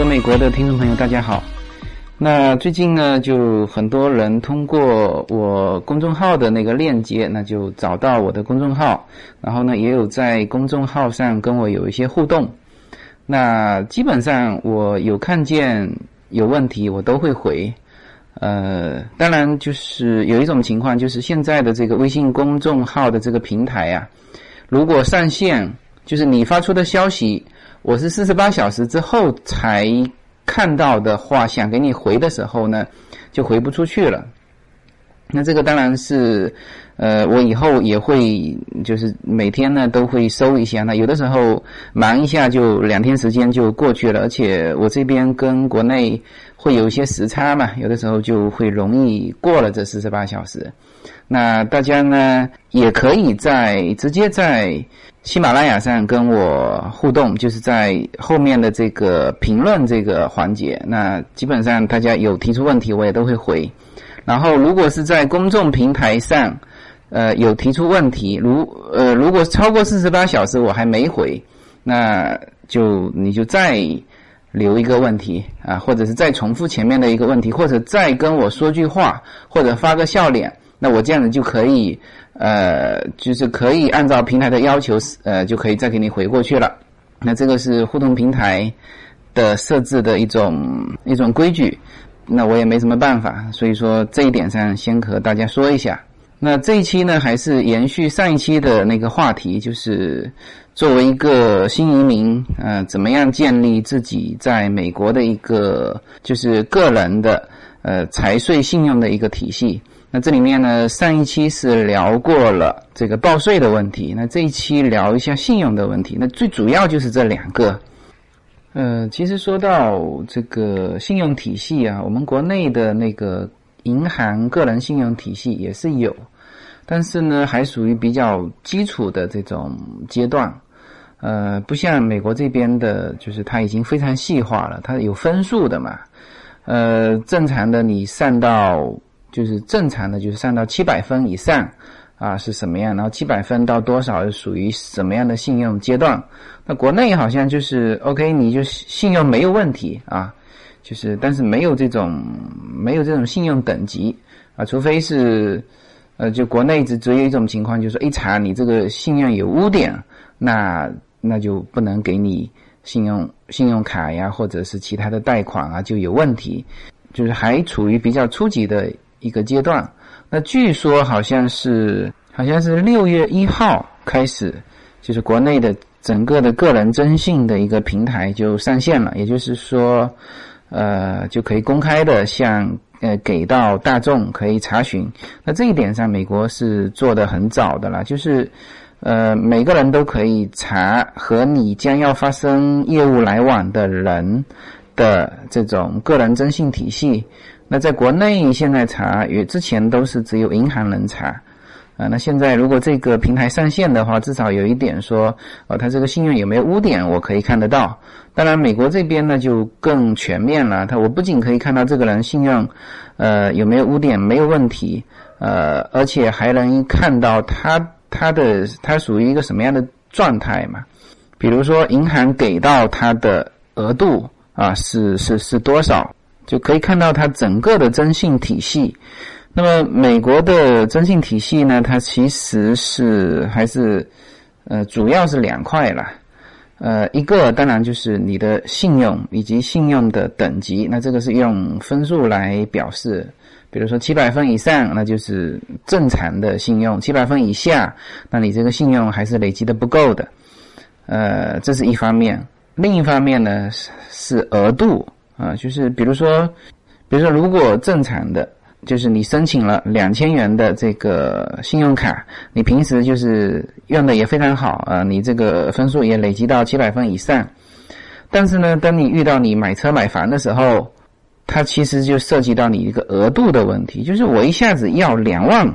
随口说美国的听众朋友，大家好。那最近呢，就很多人通过我公众号的那个链接，那就找到我的公众号，然后呢，也有在公众号上跟我有一些互动。那基本上我有看见有问题，我都会回。呃，当然就是有一种情况，就是现在的这个微信公众号的这个平台呀，如果上线，就是你发出的消息，我是四十八小时之后才。看到的话，想给你回的时候呢，就回不出去了。那这个当然是，呃，我以后也会，就是每天呢都会收一下。那有的时候忙一下，就两天时间就过去了。而且我这边跟国内会有一些时差嘛，有的时候就会容易过了这四十八小时。那大家呢也可以在直接在。喜马拉雅上跟我互动，就是在后面的这个评论这个环节。那基本上大家有提出问题，我也都会回。然后如果是在公众平台上，呃，有提出问题，如呃，如果超过四十八小时我还没回，那就你就再留一个问题啊，或者是再重复前面的一个问题，或者再跟我说句话，或者发个笑脸，那我这样子就可以。呃，就是可以按照平台的要求，呃，就可以再给你回过去了。那这个是互动平台的设置的一种一种规矩，那我也没什么办法，所以说这一点上先和大家说一下。那这一期呢，还是延续上一期的那个话题，就是作为一个新移民，呃，怎么样建立自己在美国的一个就是个人的呃财税信用的一个体系。那这里面呢，上一期是聊过了这个报税的问题，那这一期聊一下信用的问题。那最主要就是这两个。呃，其实说到这个信用体系啊，我们国内的那个银行个人信用体系也是有，但是呢，还属于比较基础的这种阶段。呃，不像美国这边的，就是它已经非常细化了，它有分数的嘛。呃，正常的你上到。就是正常的，就是上到七百分以上，啊是什么样？然后七百分到多少是属于什么样的信用阶段？那国内好像就是 OK，你就信用没有问题啊，就是但是没有这种没有这种信用等级啊，除非是呃，就国内只只有一种情况，就是一查你这个信用有污点，那那就不能给你信用信用卡呀，或者是其他的贷款啊就有问题，就是还处于比较初级的。一个阶段，那据说好像是好像是六月一号开始，就是国内的整个的个人征信的一个平台就上线了，也就是说，呃，就可以公开的向呃给到大众可以查询。那这一点上，美国是做的很早的了，就是呃每个人都可以查和你将要发生业务来往的人的这种个人征信体系。那在国内现在查，与之前都是只有银行能查，啊，那现在如果这个平台上线的话，至少有一点说，哦，他这个信用有没有污点，我可以看得到。当然，美国这边呢就更全面了，他我不仅可以看到这个人信用，呃，有没有污点，没有问题，呃，而且还能看到他他的他属于一个什么样的状态嘛？比如说银行给到他的额度啊，是是是多少？就可以看到它整个的征信体系。那么美国的征信体系呢，它其实是还是呃主要是两块啦。呃，一个当然就是你的信用以及信用的等级，那这个是用分数来表示。比如说七百分以上，那就是正常的信用；七百分以下，那你这个信用还是累积的不够的。呃，这是一方面。另一方面呢，是是额度。啊，就是比如说，比如说，如果正常的，就是你申请了两千元的这个信用卡，你平时就是用的也非常好啊，你这个分数也累积到七百分以上。但是呢，当你遇到你买车买房的时候，它其实就涉及到你一个额度的问题，就是我一下子要两万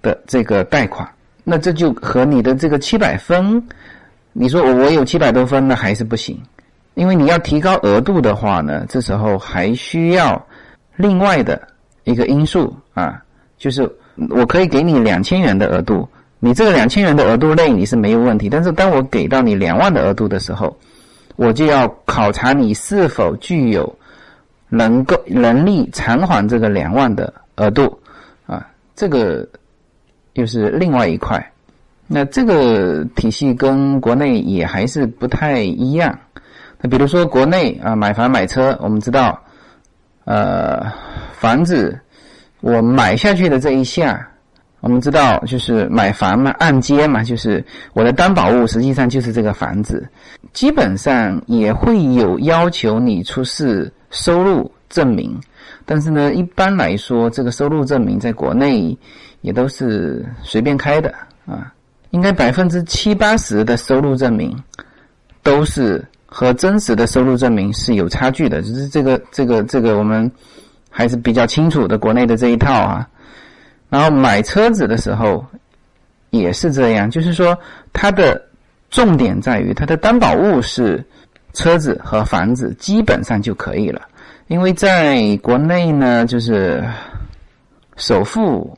的这个贷款，那这就和你的这个七百分，你说我我有七百多分，那还是不行。因为你要提高额度的话呢，这时候还需要另外的一个因素啊，就是我可以给你两千元的额度，你这个两千元的额度内你是没有问题，但是当我给到你两万的额度的时候，我就要考察你是否具有能够能力偿还这个两万的额度啊，这个又是另外一块。那这个体系跟国内也还是不太一样。那比如说国内啊，买房买车，我们知道，呃，房子我买下去的这一下，我们知道就是买房嘛，按揭嘛，就是我的担保物实际上就是这个房子，基本上也会有要求你出示收入证明，但是呢，一般来说，这个收入证明在国内也都是随便开的啊。应该百分之七八十的收入证明都是和真实的收入证明是有差距的，就是这个这个这个我们还是比较清楚的国内的这一套啊。然后买车子的时候也是这样，就是说它的重点在于它的担保物是车子和房子，基本上就可以了。因为在国内呢，就是首付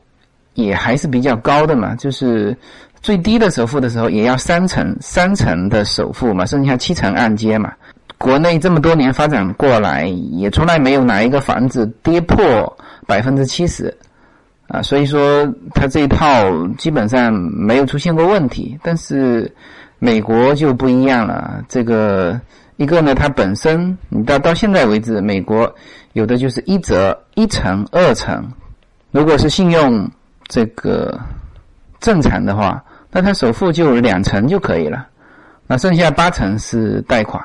也还是比较高的嘛，就是。最低的首付的时候也要三成，三成的首付嘛，剩下七成按揭嘛。国内这么多年发展过来，也从来没有哪一个房子跌破百分之七十，啊，所以说它这一套基本上没有出现过问题。但是美国就不一样了，这个一个呢，它本身你到到现在为止，美国有的就是一折一成、二成，如果是信用这个正常的话。那他首付就两成就可以了，那剩下八成是贷款，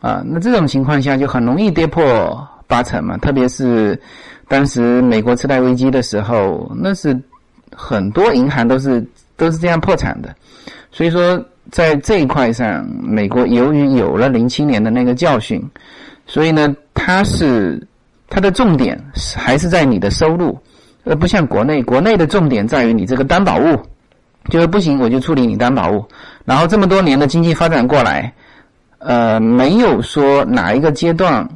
啊，那这种情况下就很容易跌破八成嘛。特别是当时美国次贷危机的时候，那是很多银行都是都是这样破产的。所以说，在这一块上，美国由于有了零七年的那个教训，所以呢，它是它的重点还是在你的收入，而不像国内，国内的重点在于你这个担保物。就是不行，我就处理你担保物。然后这么多年的经济发展过来，呃，没有说哪一个阶段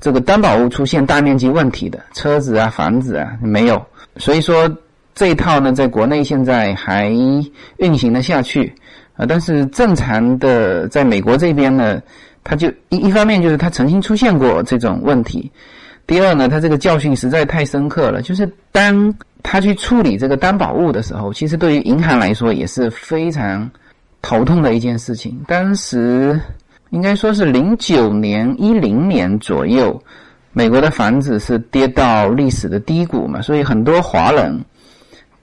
这个担保物出现大面积问题的，车子啊、房子啊没有。所以说这一套呢，在国内现在还运行的下去啊。但是正常的在美国这边呢，它就一一方面就是它曾经出现过这种问题，第二呢，它这个教训实在太深刻了，就是当。他去处理这个担保物的时候，其实对于银行来说也是非常头痛的一件事情。当时应该说是零九年、一零年左右，美国的房子是跌到历史的低谷嘛，所以很多华人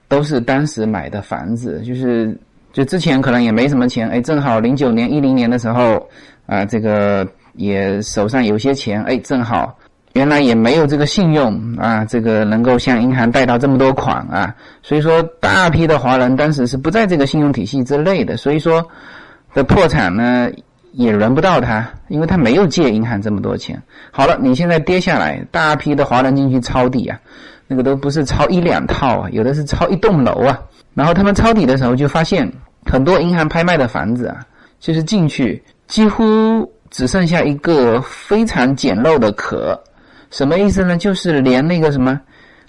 都是当时买的房子，就是就之前可能也没什么钱，哎，正好零九年、一零年的时候啊，这个也手上有些钱，哎，正好。原来也没有这个信用啊，这个能够向银行贷到这么多款啊，所以说大批的华人当时是不在这个信用体系之内的，所以说的破产呢也轮不到他，因为他没有借银行这么多钱。好了，你现在跌下来，大批的华人进去抄底啊，那个都不是抄一两套啊，有的是抄一栋楼啊。然后他们抄底的时候就发现，很多银行拍卖的房子啊，就是进去几乎只剩下一个非常简陋的壳。什么意思呢？就是连那个什么，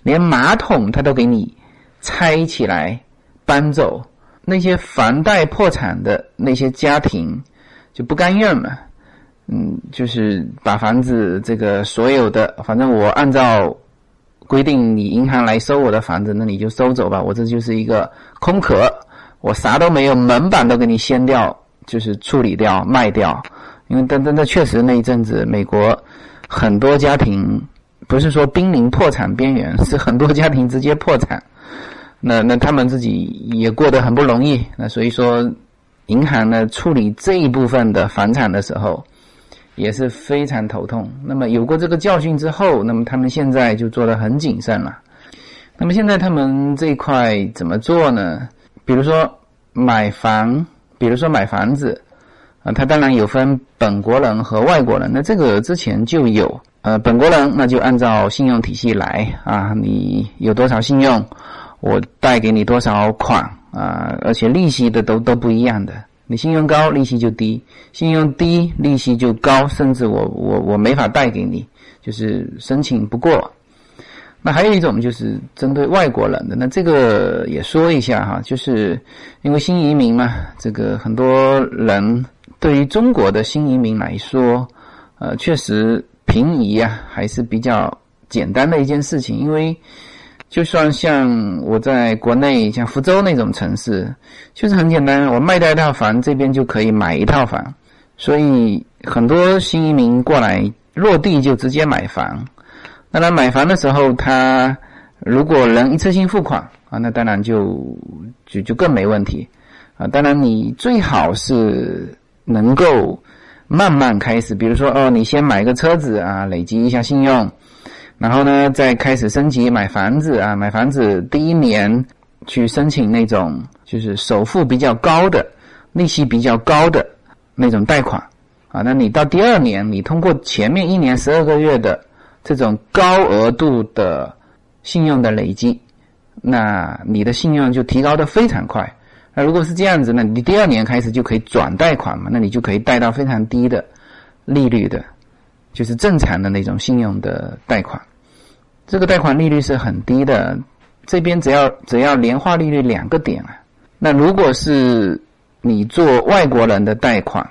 连马桶他都给你拆起来搬走。那些房贷破产的那些家庭就不甘愿嘛，嗯，就是把房子这个所有的，反正我按照规定，你银行来收我的房子，那你就收走吧。我这就是一个空壳，我啥都没有，门板都给你掀掉，就是处理掉卖掉。因为但但那确实那一阵子美国。很多家庭不是说濒临破产边缘，是很多家庭直接破产。那那他们自己也过得很不容易。那所以说，银行呢处理这一部分的房产的时候也是非常头痛。那么有过这个教训之后，那么他们现在就做得很谨慎了。那么现在他们这一块怎么做呢？比如说买房，比如说买房子。啊，它当然有分本国人和外国人，那这个之前就有。呃，本国人那就按照信用体系来啊，你有多少信用，我贷给你多少款啊，而且利息的都都不一样的。你信用高，利息就低；信用低，利息就高，甚至我我我没法贷给你，就是申请不过。那还有一种就是针对外国人的，那这个也说一下哈，就是因为新移民嘛，这个很多人。对于中国的新移民来说，呃，确实平移啊还是比较简单的一件事情，因为就算像我在国内像福州那种城市，就是很简单，我卖掉一套房，这边就可以买一套房，所以很多新移民过来落地就直接买房。当然，买房的时候，他如果能一次性付款啊，那当然就就就更没问题啊。当然，你最好是能够慢慢开始，比如说哦，你先买个车子啊，累积一下信用。然后呢，再开始升级买房子啊，买房子第一年去申请那种就是首付比较高的、利息比较高的那种贷款啊。那你到第二年，你通过前面一年十二个月的这种高额度的信用的累积，那你的信用就提高的非常快。那如果是这样子，那你第二年开始就可以转贷款嘛，那你就可以贷到非常低的利率的。就是正常的那种信用的贷款，这个贷款利率是很低的，这边只要只要年化利率两个点啊。那如果是你做外国人的贷款，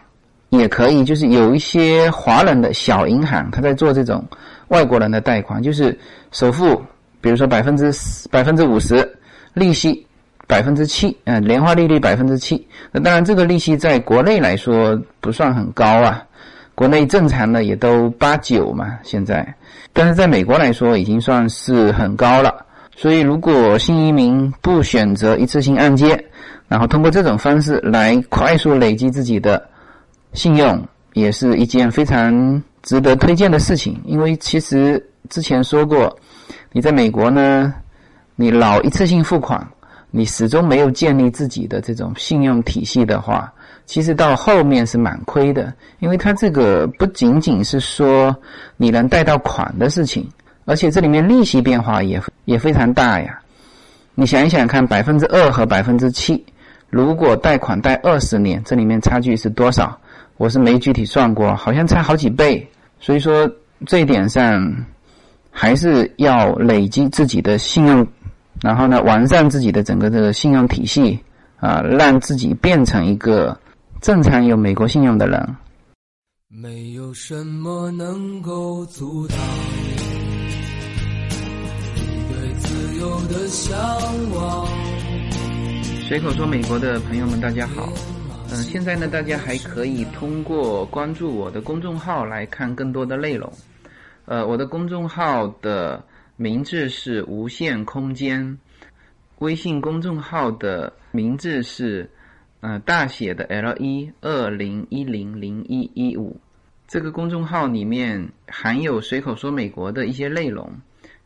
也可以，就是有一些华人的小银行，他在做这种外国人的贷款，就是首付，比如说百分之百分之五十，利息百分之七，嗯，年化利率百分之七。那当然，这个利息在国内来说不算很高啊。国内正常的也都八九嘛，现在，但是在美国来说已经算是很高了。所以，如果新移民不选择一次性按揭，然后通过这种方式来快速累积自己的信用，也是一件非常值得推荐的事情。因为其实之前说过，你在美国呢，你老一次性付款，你始终没有建立自己的这种信用体系的话。其实到后面是蛮亏的，因为它这个不仅仅是说你能贷到款的事情，而且这里面利息变化也也非常大呀。你想一想看，百分之二和百分之七，如果贷款贷二十年，这里面差距是多少？我是没具体算过，好像差好几倍。所以说这一点上还是要累积自己的信用，然后呢完善自己的整个这个信用体系啊，让自己变成一个。正常有美国信用的人，没有什么能够阻挡你对自由的向往。随口说美国的朋友们，大家好。嗯，现在呢，大家还可以通过关注我的公众号来看更多的内容。呃，我的公众号的名字是无限空间，微信公众号的名字是。呃，大写的 L 一二零一零零一一五，这个公众号里面含有随口说美国的一些内容，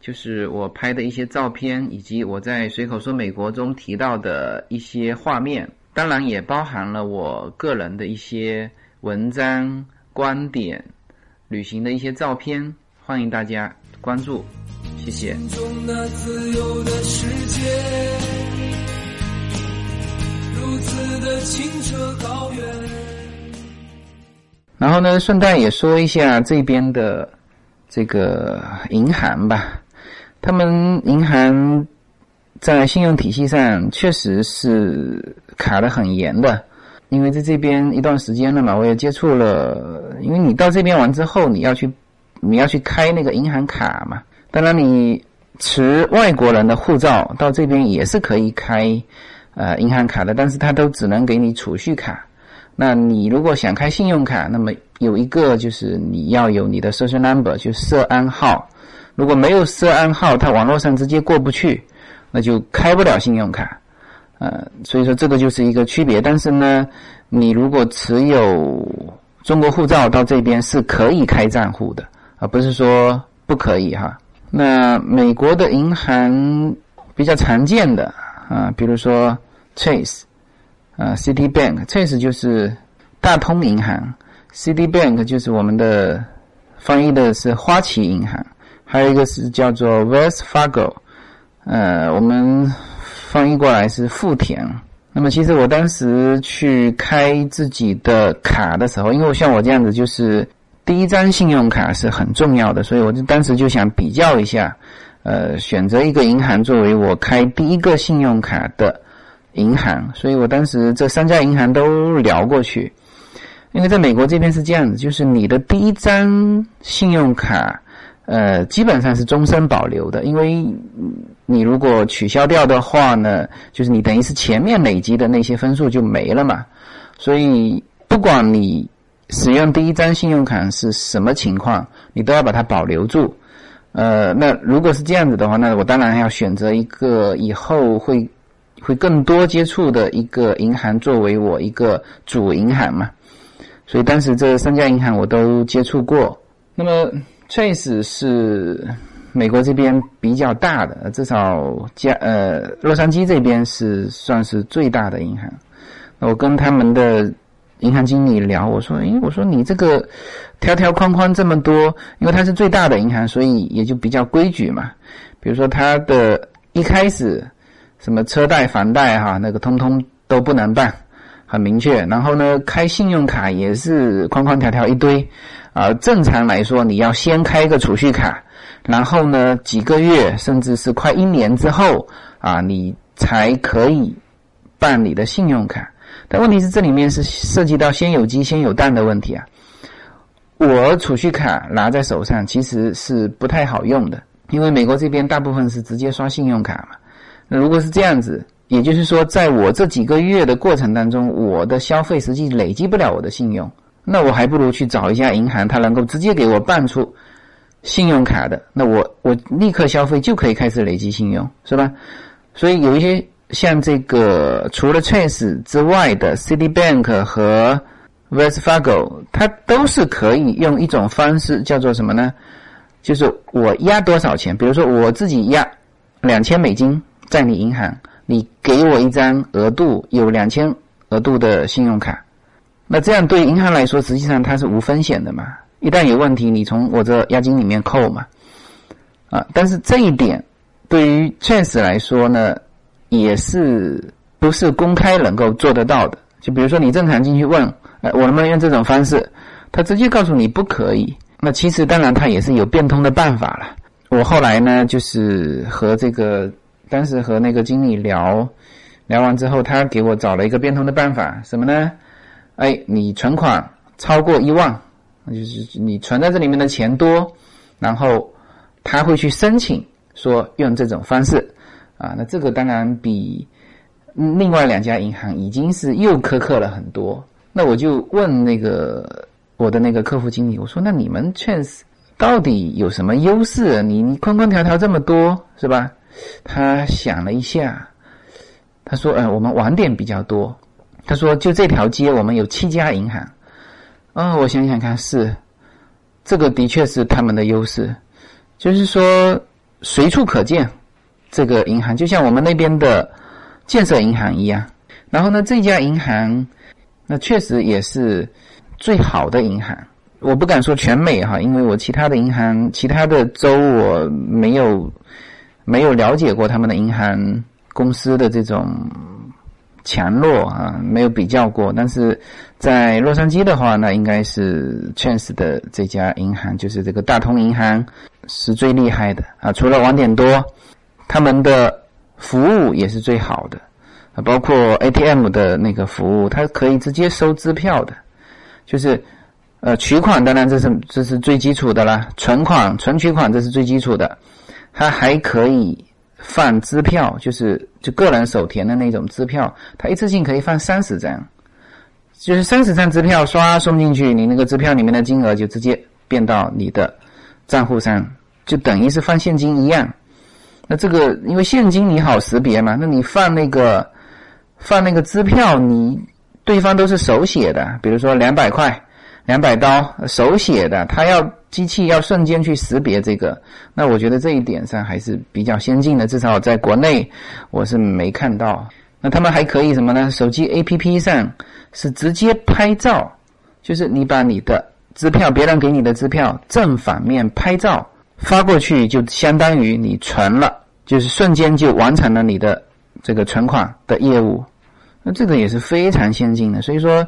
就是我拍的一些照片，以及我在随口说美国中提到的一些画面，当然也包含了我个人的一些文章、观点、旅行的一些照片，欢迎大家关注，谢谢。然后呢，顺带也说一下这边的这个银行吧。他们银行在信用体系上确实是卡的很严的，因为在这边一段时间了嘛，我也接触了。因为你到这边完之后，你要去你要去开那个银行卡嘛。当然，你持外国人的护照到这边也是可以开。呃，银行卡的，但是它都只能给你储蓄卡。那你如果想开信用卡，那么有一个就是你要有你的 social number，就涉安号。如果没有涉安号，它网络上直接过不去，那就开不了信用卡。呃，所以说这个就是一个区别。但是呢，你如果持有中国护照到这边是可以开账户的，而不是说不可以哈。那美国的银行比较常见的。啊，比如说 Chase，啊，City Bank，Chase 就是大通银行，City Bank 就是我们的翻译的是花旗银行，还有一个是叫做 Wells Fargo，呃，我们翻译过来是富田。那么其实我当时去开自己的卡的时候，因为像我这样子，就是第一张信用卡是很重要的，所以我就当时就想比较一下。呃，选择一个银行作为我开第一个信用卡的银行，所以我当时这三家银行都聊过去。因为在美国这边是这样子，就是你的第一张信用卡，呃，基本上是终身保留的，因为你如果取消掉的话呢，就是你等于是前面累积的那些分数就没了嘛。所以不管你使用第一张信用卡是什么情况，你都要把它保留住。呃，那如果是这样子的话，那我当然要选择一个以后会会更多接触的一个银行作为我一个主银行嘛。所以当时这三家银行我都接触过。那么 Chase 是美国这边比较大的，至少加呃洛杉矶这边是算是最大的银行。我跟他们的银行经理聊，我说：“诶，我说你这个条条框框这么多，因为它是最大的银行，所以也就比较规矩嘛。比如说它的一开始什么车贷、房贷哈，那个通通都不能办。”很明确，然后呢，开信用卡也是框框条条一堆，啊，正常来说你要先开一个储蓄卡，然后呢，几个月甚至是快一年之后啊，你才可以办你的信用卡。但问题是这里面是涉及到先有鸡先有蛋的问题啊。我储蓄卡拿在手上其实是不太好用的，因为美国这边大部分是直接刷信用卡嘛。那如果是这样子。也就是说，在我这几个月的过程当中，我的消费实际累积不了我的信用，那我还不如去找一家银行，它能够直接给我办出信用卡的，那我我立刻消费就可以开始累积信用，是吧？所以有一些像这个除了 Chase 之外的 Citibank 和 Wells Fargo，它都是可以用一种方式叫做什么呢？就是我压多少钱，比如说我自己压两千美金在你银行。你给我一张额度有两千额度的信用卡，那这样对银行来说，实际上它是无风险的嘛？一旦有问题，你从我这押金里面扣嘛？啊，但是这一点对于 Chase 来说呢，也是不是公开能够做得到的？就比如说你正常进去问，哎，我能不能用这种方式？他直接告诉你不可以。那其实当然他也是有变通的办法了。我后来呢，就是和这个。当时和那个经理聊，聊完之后，他给我找了一个变通的办法，什么呢？哎，你存款超过一万，就是你存在这里面的钱多，然后他会去申请说用这种方式，啊，那这个当然比另外两家银行已经是又苛刻了很多。那我就问那个我的那个客服经理，我说那你们 Chance 到底有什么优势？你你框框条条这么多，是吧？他想了一下，他说：“呃，我们网点比较多。”他说：“就这条街，我们有七家银行。”嗯，我想想看，是这个的确是他们的优势，就是说随处可见这个银行，就像我们那边的建设银行一样。然后呢，这家银行那确实也是最好的银行。我不敢说全美哈，因为我其他的银行、其他的州我没有。没有了解过他们的银行公司的这种强弱啊，没有比较过。但是在洛杉矶的话，那应该是 Chance 的这家银行，就是这个大通银行是最厉害的啊。除了网点多，他们的服务也是最好的啊，包括 ATM 的那个服务，它可以直接收支票的，就是呃取款，当然这是这是最基础的啦，存款、存取款这是最基础的。它还可以放支票，就是就个人手填的那种支票，它一次性可以放三十张，就是三十张支票刷送进去，你那个支票里面的金额就直接变到你的账户上，就等于是放现金一样。那这个因为现金你好识别嘛，那你放那个放那个支票，你对方都是手写的，比如说两百块。两百刀手写的，他要机器要瞬间去识别这个，那我觉得这一点上还是比较先进的，至少在国内我是没看到。那他们还可以什么呢？手机 APP 上是直接拍照，就是你把你的支票，别人给你的支票正反面拍照发过去，就相当于你存了，就是瞬间就完成了你的这个存款的业务。那这个也是非常先进的，所以说，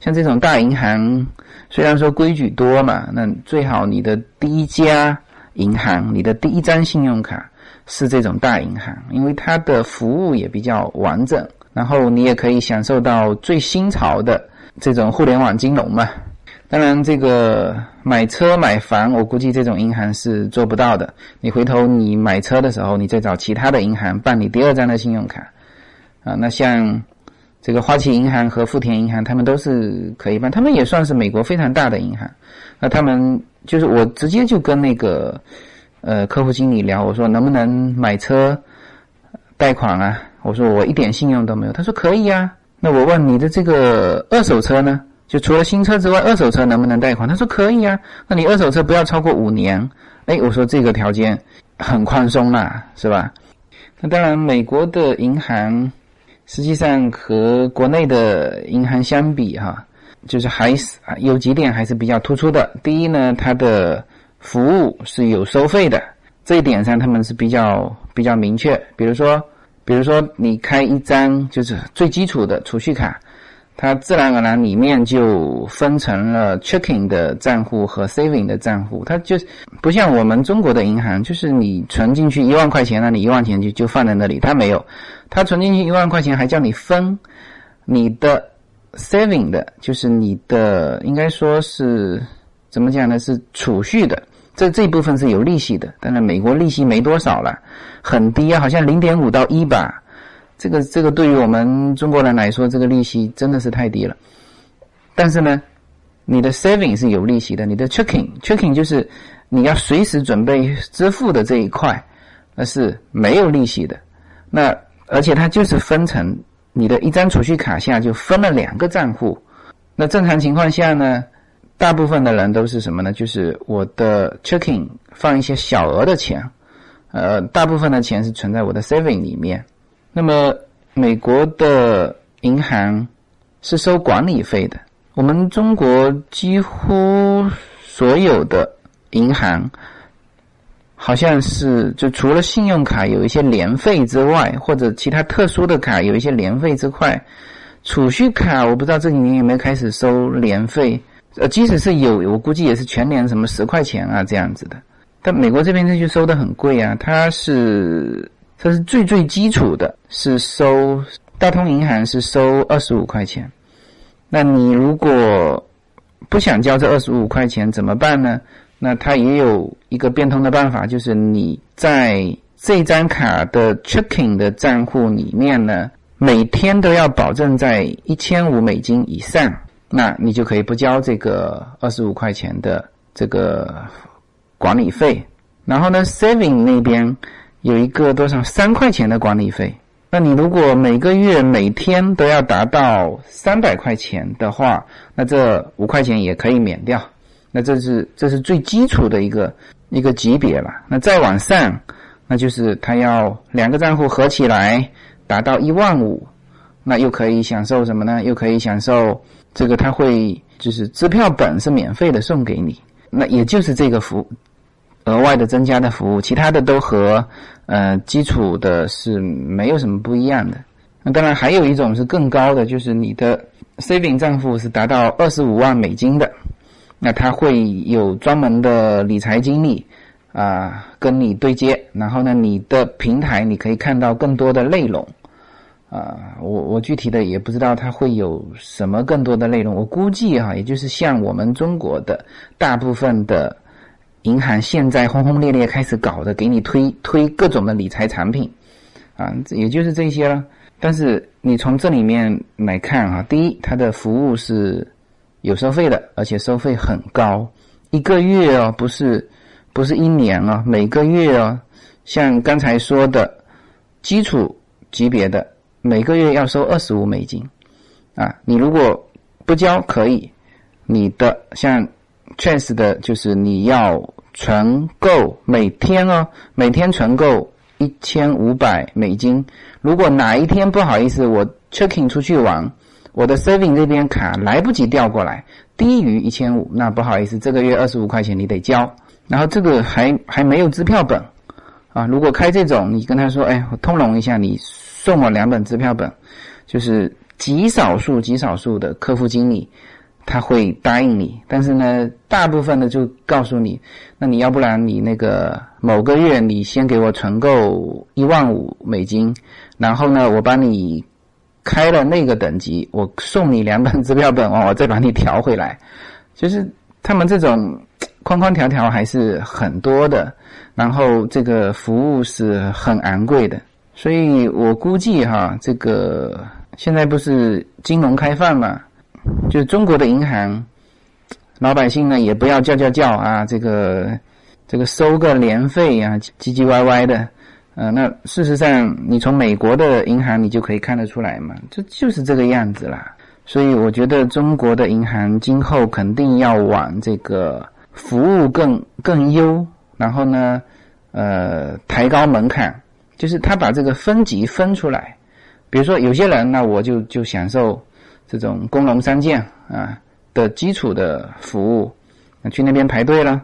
像这种大银行，虽然说规矩多嘛，那最好你的第一家银行，你的第一张信用卡是这种大银行，因为它的服务也比较完整，然后你也可以享受到最新潮的这种互联网金融嘛。当然，这个买车买房，我估计这种银行是做不到的。你回头你买车的时候，你再找其他的银行办理第二张的信用卡啊。那像这个花旗银行和富田银行，他们都是可以办，他们也算是美国非常大的银行。那他们就是我直接就跟那个呃客户经理聊，我说能不能买车贷款啊？我说我一点信用都没有，他说可以啊。那我问你的这个二手车呢？就除了新车之外，二手车能不能贷款？他说可以啊。那你二手车不要超过五年。哎，我说这个条件很宽松啦，是吧？那当然，美国的银行实际上和国内的银行相比，哈，就是还是啊有几点还是比较突出的。第一呢，它的服务是有收费的，这一点上他们是比较比较明确。比如说，比如说你开一张就是最基础的储蓄卡。它自然而然里面就分成了 checking 的账户和 saving 的账户，它就不像我们中国的银行，就是你存进去一万块钱，那你一万钱就就放在那里，它没有，它存进去一万块钱还叫你分你的 saving 的，就是你的应该说是怎么讲呢？是储蓄的，这这一部分是有利息的，但是美国利息没多少了，很低啊，好像零点五到一吧。这个这个对于我们中国人来说，这个利息真的是太低了。但是呢，你的 saving 是有利息的，你的 checking checking 就是你要随时准备支付的这一块，那是没有利息的。那而且它就是分成你的一张储蓄卡下就分了两个账户。那正常情况下呢，大部分的人都是什么呢？就是我的 checking 放一些小额的钱，呃，大部分的钱是存在我的 saving 里面。那么，美国的银行是收管理费的。我们中国几乎所有的银行，好像是就除了信用卡有一些年费之外，或者其他特殊的卡有一些年费之外，储蓄卡我不知道这几年有没有开始收年费。呃，即使是有，我估计也是全年什么十块钱啊这样子的。但美国这边这就收的很贵啊，它是。这是最最基础的，是收大通银行是收二十五块钱。那你如果不想交这二十五块钱怎么办呢？那它也有一个变通的办法，就是你在这张卡的 checking 的账户里面呢，每天都要保证在一千五美金以上，那你就可以不交这个二十五块钱的这个管理费。然后呢，saving 那边。有一个多少三块钱的管理费，那你如果每个月每天都要达到三百块钱的话，那这五块钱也可以免掉。那这是这是最基础的一个一个级别了。那再往上，那就是他要两个账户合起来达到一万五，那又可以享受什么呢？又可以享受这个他会就是支票本是免费的送给你，那也就是这个服额外的增加的服务，其他的都和。呃，基础的是没有什么不一样的。那当然还有一种是更高的，就是你的 saving 账户是达到二十五万美金的，那他会有专门的理财经理啊跟你对接，然后呢，你的平台你可以看到更多的内容啊。我我具体的也不知道它会有什么更多的内容，我估计哈，也就是像我们中国的大部分的。银行现在轰轰烈烈开始搞的，给你推推各种的理财产品，啊，也就是这些了。但是你从这里面来看啊，第一，它的服务是有收费的，而且收费很高，一个月哦，不是不是一年啊，每个月哦，像刚才说的，基础级别的每个月要收二十五美金，啊，你如果不交可以，你的像。Chase 的就是你要存够每天哦，每天存够一千五百美金。如果哪一天不好意思，我 checking 出去玩，我的 saving 这边卡来不及调过来，低于一千五，那不好意思，这个月二十五块钱你得交。然后这个还还没有支票本啊。如果开这种，你跟他说，哎，我通融一下，你送我两本支票本，就是极少数极少数的客户经理。他会答应你，但是呢，大部分的就告诉你，那你要不然你那个某个月你先给我存够一万五美金，然后呢，我帮你开了那个等级，我送你两本支票本，我再把你调回来，就是他们这种框框条条还是很多的，然后这个服务是很昂贵的，所以我估计哈，这个现在不是金融开放嘛，就是中国的银行。老百姓呢，也不要叫叫叫啊，这个这个收个年费啊，唧唧歪歪的，呃，那事实上，你从美国的银行你就可以看得出来嘛，这就是这个样子啦。所以我觉得中国的银行今后肯定要往这个服务更更优，然后呢，呃，抬高门槛，就是他把这个分级分出来。比如说有些人，那我就就享受这种工农三建啊。的基础的服务，那去那边排队了，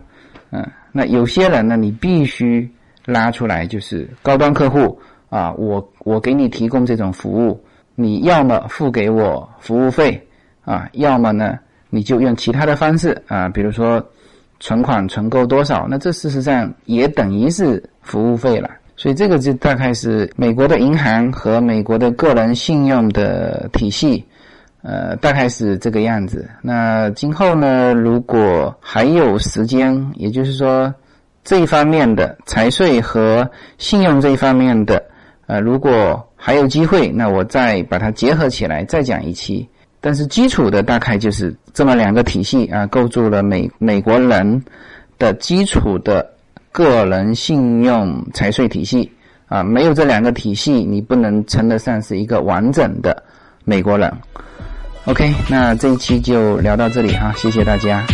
嗯，那有些人呢，你必须拉出来，就是高端客户啊，我我给你提供这种服务，你要么付给我服务费啊，要么呢，你就用其他的方式啊，比如说存款存够多少，那这事实上也等于是服务费了，所以这个就大概是美国的银行和美国的个人信用的体系。呃，大概是这个样子。那今后呢，如果还有时间，也就是说这一方面的财税和信用这一方面的，呃，如果还有机会，那我再把它结合起来再讲一期。但是基础的大概就是这么两个体系啊，构筑了美美国人的基础的个人信用财税体系啊。没有这两个体系，你不能称得上是一个完整的美国人。OK，那这一期就聊到这里哈，谢谢大家。